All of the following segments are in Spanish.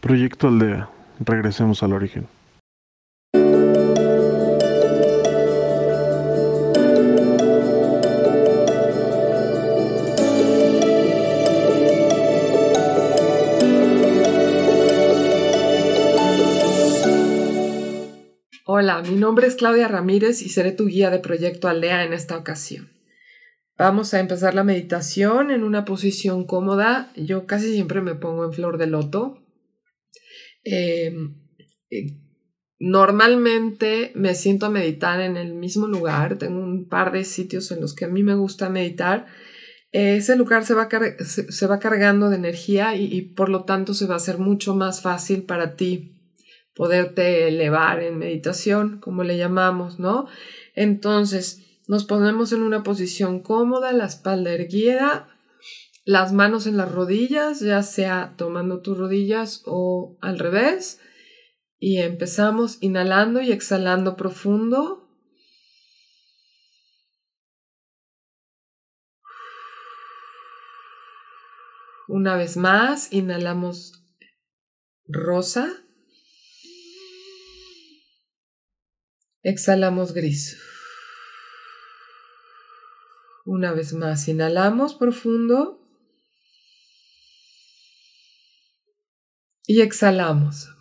Proyecto Aldea. Regresemos al origen. Hola, mi nombre es Claudia Ramírez y seré tu guía de Proyecto Aldea en esta ocasión. Vamos a empezar la meditación en una posición cómoda. Yo casi siempre me pongo en flor de loto. Em, eh, normalmente me siento a meditar en el mismo lugar. Tengo un par de sitios en los que a mí me gusta meditar. ese lugar se va, va, cargando de energía y, y por lo tanto se va a hacer mucho más fácil para ti poderte elevar en meditación, como le llamamos, ¿no? Entonces, nos ponemos en una posición cómoda, la espalda erguida, las manos en las rodillas, ya sea tomando tus rodillas o al revés. Y empezamos inhalando y exhalando profundo. Una vez más, inhalamos rosa. Exhalamos gris. Una vez más, inhalamos profundo. Y exhalamos.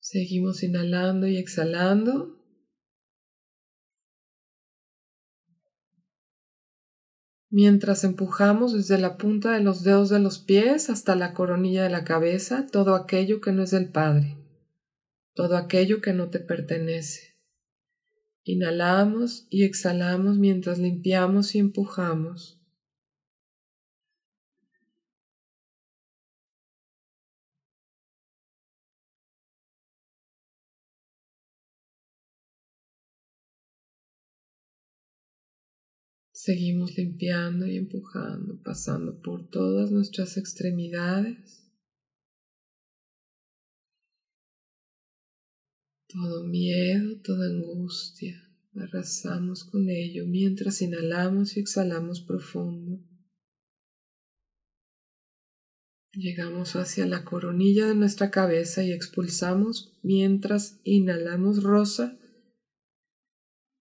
Seguimos inhalando y exhalando. mientras empujamos desde la punta de los dedos de los pies hasta la coronilla de la cabeza todo aquello que no es del Padre, todo aquello que no te pertenece. Inhalamos y exhalamos mientras limpiamos y empujamos. Seguimos limpiando y empujando, pasando por todas nuestras extremidades. Todo miedo, toda angustia, arrasamos con ello mientras inhalamos y exhalamos profundo. Llegamos hacia la coronilla de nuestra cabeza y expulsamos mientras inhalamos rosa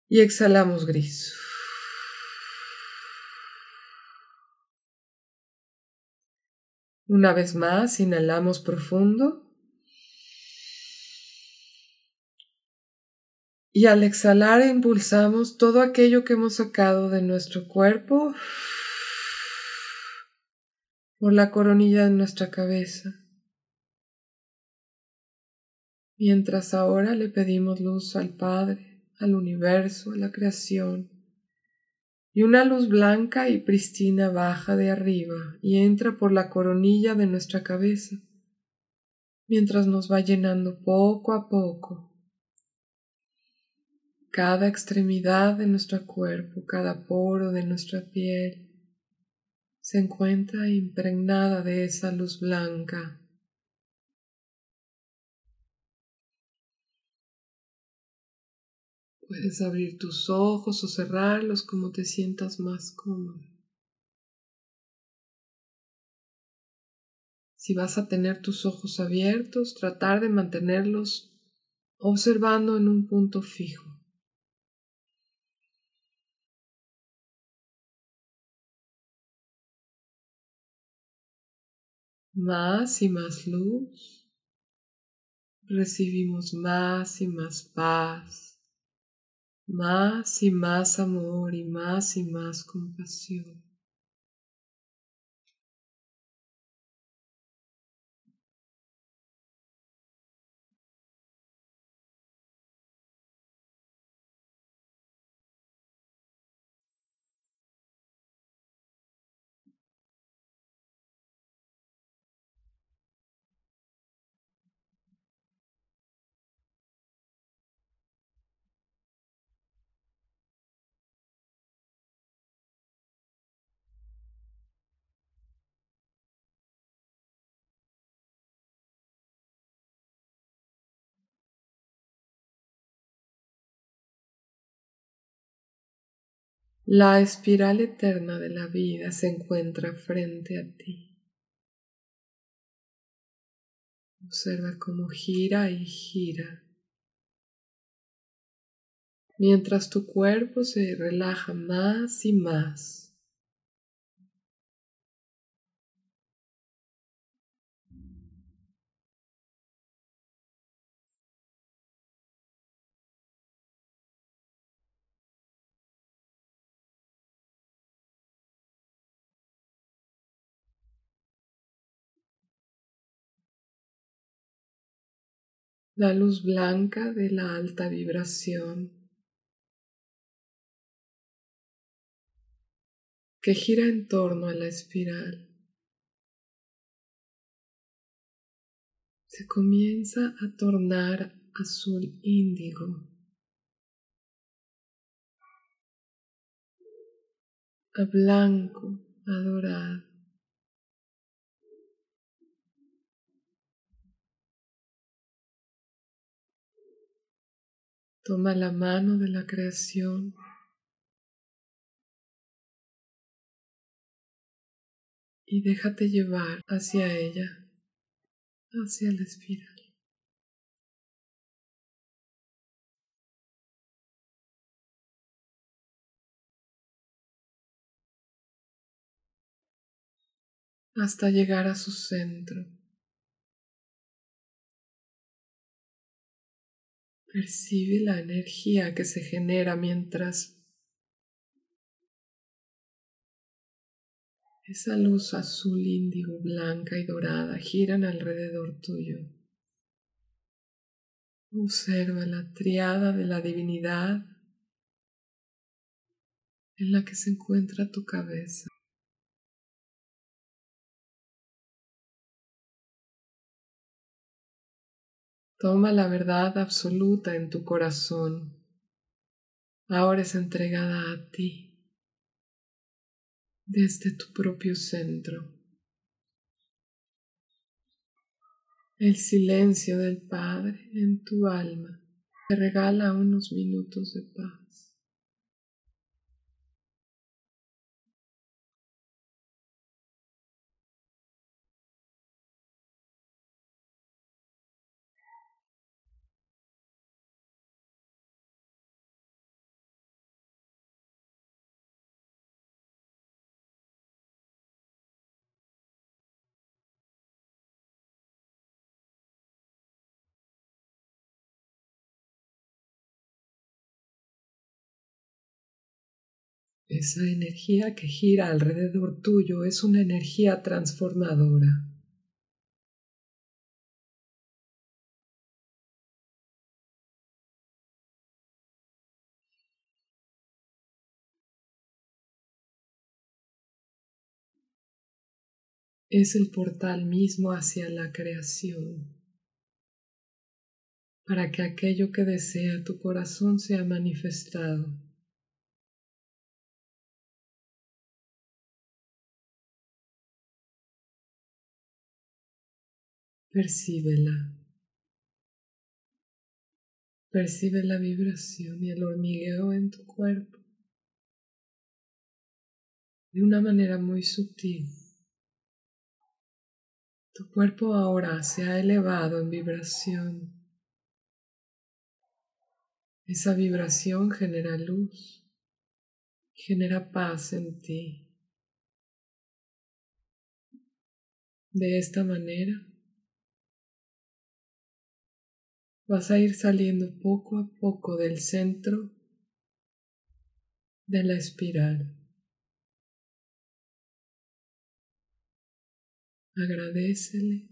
y exhalamos gris. Una vez más, inhalamos profundo. Y al exhalar impulsamos todo aquello que hemos sacado de nuestro cuerpo por la coronilla de nuestra cabeza. Mientras ahora le pedimos luz al Padre, al universo, a la creación, y una luz blanca y pristina baja de arriba y entra por la coronilla de nuestra cabeza, mientras nos va llenando poco a poco. Cada extremidad de nuestro cuerpo, cada poro de nuestra piel, se encuentra impregnada de esa luz blanca Puedes abrir tus ojos o cerrarlos como te sientas más cómodo. Si vas a tener tus ojos abiertos, tratar de mantenerlos observando en un punto fijo. Más y más luz. Recibimos más y más paz más y más amor y más y más compasión. La espiral eterna de la vida se encuentra frente a ti. Observa cómo gira y gira. Mientras tu cuerpo se relaja más y más. La luz blanca de la alta vibración que gira en torno a la espiral. Se comienza a tornar azul índigo, a blanco, a dorado. Toma la mano de la creación. Y déjate llevar hacia ella, hacia la espiral. hasta llegar a su centro. Percibe la energía que se genera mientras esa luz azul, índigo, blanca y dorada giran alrededor tuyo. Observa la triada de la divinidad en la que se encuentra tu cabeza. Toma la verdad absoluta en tu corazón. Ahora es entregada a ti desde tu propio centro. El silencio del Padre en tu alma te regala unos minutos de paz. Esa energía que gira alrededor tuyo es una energía transformadora. Es el portal mismo hacia la creación, para que aquello que desea tu corazón sea manifestado. Percíbela. Percibe la vibración y el hormigueo en tu cuerpo de una manera muy sutil. Tu cuerpo ahora se ha elevado en vibración. Esa vibración genera luz, genera paz en ti. De esta manera, vas a ir saliendo poco a poco del centro de la espiral. Agradecele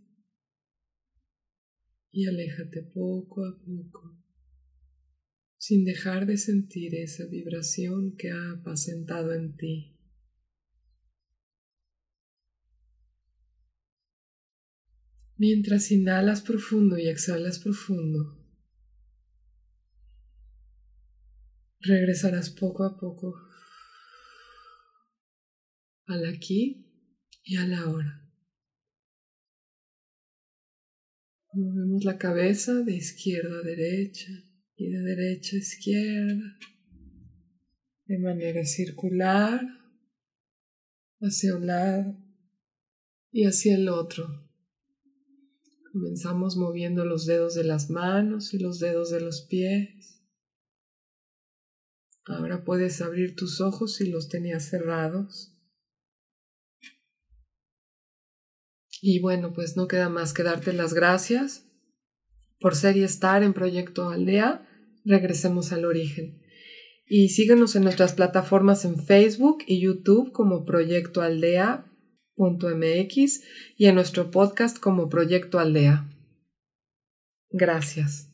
y aléjate poco a poco, sin dejar de sentir esa vibración que ha apacentado en ti. Mientras inhalas profundo y exhalas profundo, regresarás poco a poco al aquí y a la hora. Movemos la cabeza de izquierda a derecha y de derecha a izquierda, de manera circular hacia un lado y hacia el otro. Comenzamos moviendo los dedos de las manos y los dedos de los pies. Ahora puedes abrir tus ojos si los tenías cerrados. Y bueno, pues no queda más que darte las gracias por ser y estar en Proyecto Aldea. Regresemos al origen. Y síguenos en nuestras plataformas en Facebook y YouTube como Proyecto Aldea.mx y en nuestro podcast como Proyecto Aldea. Gracias.